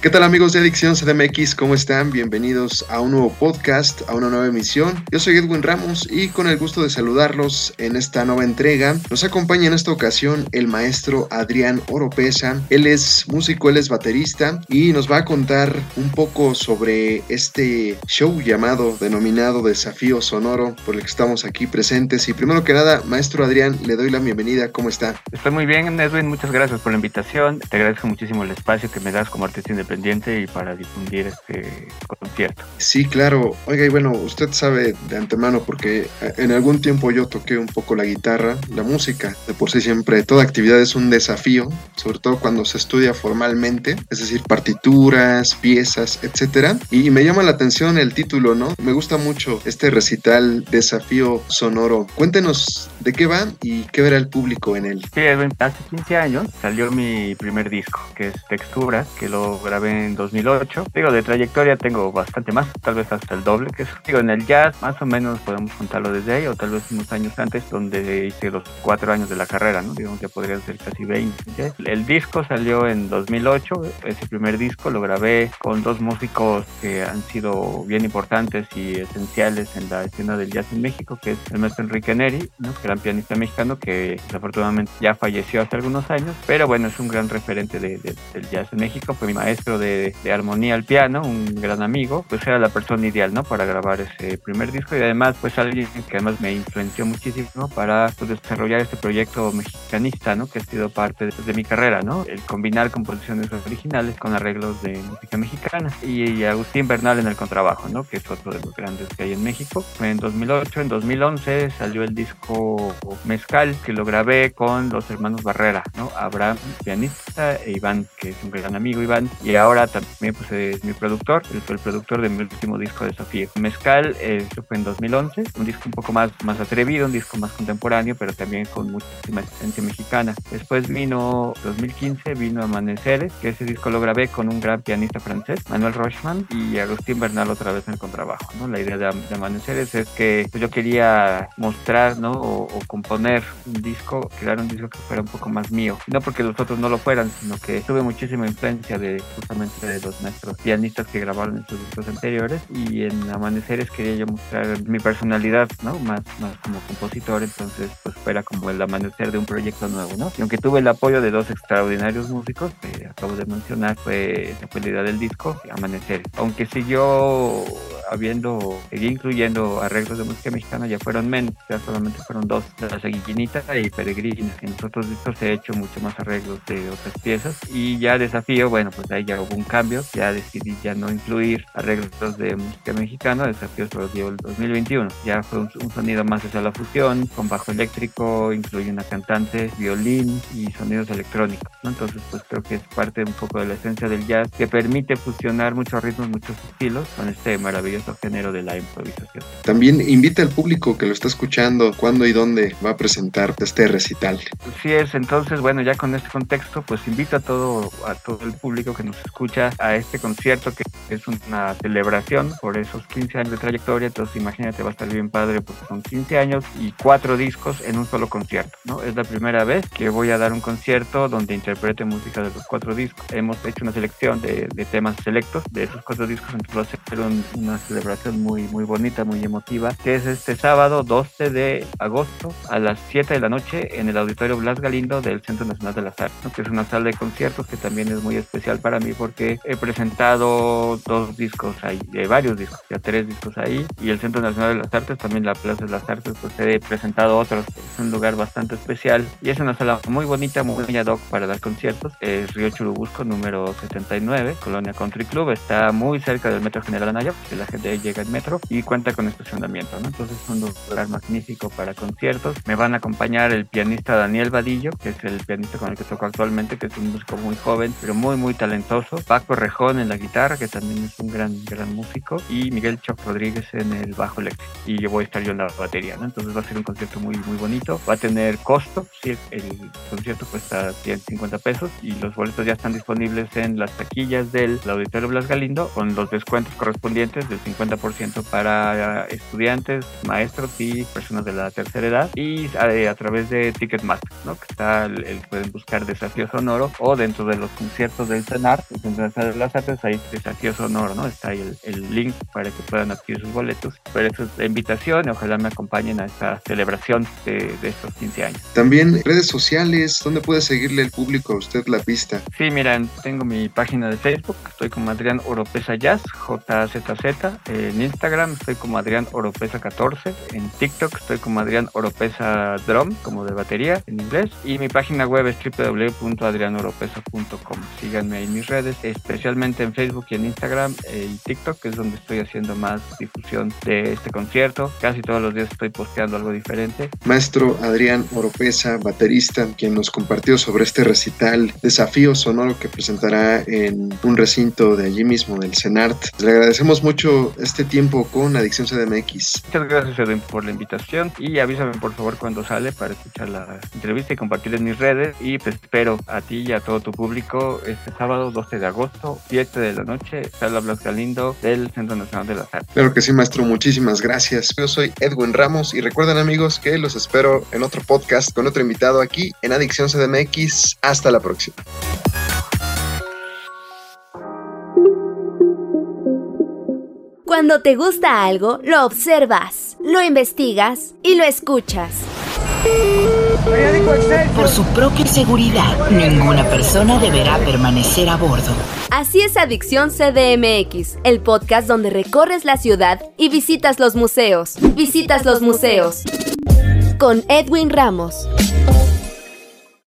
¿Qué tal amigos de Adicción CDMX? ¿Cómo están? Bienvenidos a un nuevo podcast, a una nueva emisión. Yo soy Edwin Ramos y con el gusto de saludarlos en esta nueva entrega. Nos acompaña en esta ocasión el maestro Adrián Oropesa. Él es músico, él es baterista y nos va a contar un poco sobre este show llamado, denominado Desafío Sonoro, por el que estamos aquí presentes. Y primero que nada, maestro Adrián, le doy la bienvenida. ¿Cómo está? Estoy muy bien, Edwin. Muchas gracias por la invitación. Te agradezco muchísimo el espacio que me das como artista independiente y para difundir este concierto. Sí, claro. Oiga, y bueno, usted sabe de antemano porque eh, en algún tiempo yo toqué un poco la guitarra, la música. De por sí siempre toda actividad es un desafío, sobre todo cuando se estudia formalmente, es decir, partituras, piezas, etcétera. Y me llama la atención el título, ¿no? Me gusta mucho este recital Desafío Sonoro. Cuéntenos de qué va y qué verá el público en él. Sí, hace 15 años salió mi primer disco, que es Textura, que lo grabé en 2008. Digo, de trayectoria tengo bastante más, tal vez hasta el doble, que es, digo, en el jazz más o menos podemos contarlo desde ahí, o tal vez unos años antes, donde hice los cuatro años de la carrera, ¿no? Digamos que podría ser casi 20. El disco salió en 2008, ese primer disco lo grabé con dos músicos que han sido bien importantes y esenciales en la escena del jazz en México, que es el maestro Enrique Neri, ¿no? un pianista mexicano que desafortunadamente ya falleció hace algunos años, pero bueno, es un gran referente de, del jazz en México, fue mi maestro de, armonía al piano, un gran amigo, pues era la persona ideal, ¿no? Para grabar ese primer disco y además pues alguien que además me influenció muchísimo para pues, desarrollar este proyecto mexicanista, ¿no? Que ha sido parte de, mi carrera, ¿no? El combinar composiciones originales con arreglos de música mexicana y, Agustín Bernal en el contrabajo, ¿no? Que es otro de los grandes que hay en México. En 2008, en 2011 salió el disco Mezcal que lo grabé con los hermanos Barrera, ¿no? Abraham, pianista, e Iván, que es un gran amigo Iván, y ahora también pues, es mi productor, fue el productor de mi último disco de Sofía. Mezcal, eh, fue en 2011, un disco un poco más, más atrevido, un disco más contemporáneo, pero también con muchísima esencia mexicana. Después vino 2015, vino Amaneceres, que ese disco lo grabé con un gran pianista francés, Manuel Rochman, y Agustín Bernal otra vez en el contrabajo. ¿no? La idea de, Amaneceres es que pues, yo quería mostrar ¿no? o, componer un disco, crear un disco que fuera un poco más mío. No porque los otros no lo fueran, sino que tuve muchísima influencia de de los nuestros pianistas que grabaron en sus discos anteriores y en Amaneceres quería yo mostrar mi personalidad, ¿no? Más, más como compositor, entonces pues fuera como el amanecer de un proyecto nuevo, ¿no? Y aunque tuve el apoyo de dos extraordinarios músicos que acabo de mencionar, fue, la idea del disco, Amaneceres. Aunque siguió habiendo, seguí incluyendo arreglos de música mexicana, ya fueron menos, ya solamente fueron dos, La Seguillinita y Peregrina. En los otros discos he hecho mucho más arreglos de otras piezas y ya Desafío, bueno, pues ahí ya hubo un cambio, ya decidí ya no incluir arreglos de música mexicana, Desafío se lo dio el 2021. Ya fue un, sonido más hacia la fusión, con bajo eléctrico, incluye una cantante, violín y sonidos electrónicos. Entonces, pues creo que es parte un poco de la esencia del jazz que permite fusionar muchos ritmos, muchos estilos con este maravilloso género de la improvisación. También invita al público que lo está escuchando cuándo y dónde va a presentar este recital. Sí es, entonces bueno, ya con este contexto, pues invito a todo, a todo el público que nos escucha a este concierto que es una celebración por esos 15 años de trayectoria, entonces imagínate, va a estar bien padre porque son 15 años y cuatro discos en un solo concierto, ¿no? Es la primera vez que voy a dar un concierto donde interprete música de los cuatro discos. Hemos hecho una selección de, temas selectos de esos cuatro discos, entonces va a ser un, una celebración muy, muy bonita, muy emotiva, que es este sábado 12 de agosto a las 7 de la noche en el Auditorio Blas Galindo del Centro Nacional de las Artes, que es una sala de conciertos que también es muy especial para mí porque he presentado dos discos ahí, de varios discos, ya tres discos ahí, y el Centro Nacional de las Artes, también la Plaza de las Artes, pues he presentado otros, es un lugar bastante especial y es una sala muy bonita, muy ad hoc para dar conciertos, es Río Churubusco número 79, Colonia Country Club, está muy cerca del Metro General Anaya, que la gente que llega el metro y cuenta con estacionamiento, ¿no? Entonces es un lugar magnífico para conciertos. Me van a acompañar el pianista Daniel Vadillo, que es el pianista con el que toco actualmente, que es un músico muy joven, pero muy, muy talentoso. Paco Rejón en la guitarra, que también es un gran, gran músico, y Miguel Choc Rodríguez en el bajo eléctrico. Y yo voy a estar yo en la batería, ¿no? Entonces va a ser un concierto muy, muy bonito. Va a tener costo, sí, el concierto cuesta 150 pesos y los boletos ya están disponibles en las taquillas del Auditorio Blas Galindo con los descuentos correspondientes del 50% para estudiantes, maestros y personas de la tercera edad y a, través de Ticketmaster, ¿no? Que está, el, pueden buscar Desafío Sonoro o dentro de los conciertos del CENAR, el de las Artes, hay Desafío Sonoro, ¿no? Está ahí el, link para que puedan adquirir sus boletos. Pero eso es la invitación y ojalá me acompañen a esta celebración de, de estos 15 años. También redes sociales, ¿dónde puede seguirle el público a usted la pista? Sí, miren, tengo mi página de Facebook, estoy como Adrián Oropesa Jazz, JZZ. En Instagram estoy como Adrián Oropesa 14. En TikTok estoy como Adrián Oropesa Drum, como de batería en inglés. Y mi página web es www.adrianoropesa.com. Síganme en mis redes, especialmente en Facebook y en Instagram eh, y TikTok, que es donde estoy haciendo más difusión de este concierto. Casi todos los días estoy posteando algo diferente. Maestro Adrián Oropesa, baterista, quien nos compartió sobre este recital Desafío Sonoro que presentará en un recinto de allí mismo, del CENART. Le agradecemos mucho este tiempo con Adicción CDMX. Muchas gracias, Edwin, por la invitación y avísame por favor cuando sale para escuchar la entrevista y compartir en mis redes. Y te espero a ti y a todo tu público este sábado 12 de agosto, 7 de la noche, Sala Blas Galindo del Centro Nacional de las Artes. Claro que sí, maestro, muchísimas gracias. Yo soy Edwin Ramos y recuerden, amigos, que los espero en otro podcast con otro invitado aquí en Adicción CDMX. Hasta la próxima. Cuando te gusta algo, lo observas, lo investigas y lo escuchas. Por su propia seguridad, ninguna persona deberá permanecer a bordo. Así es Adicción CDMX, el podcast donde recorres la ciudad y visitas los museos. Visitas los museos. Con Edwin Ramos.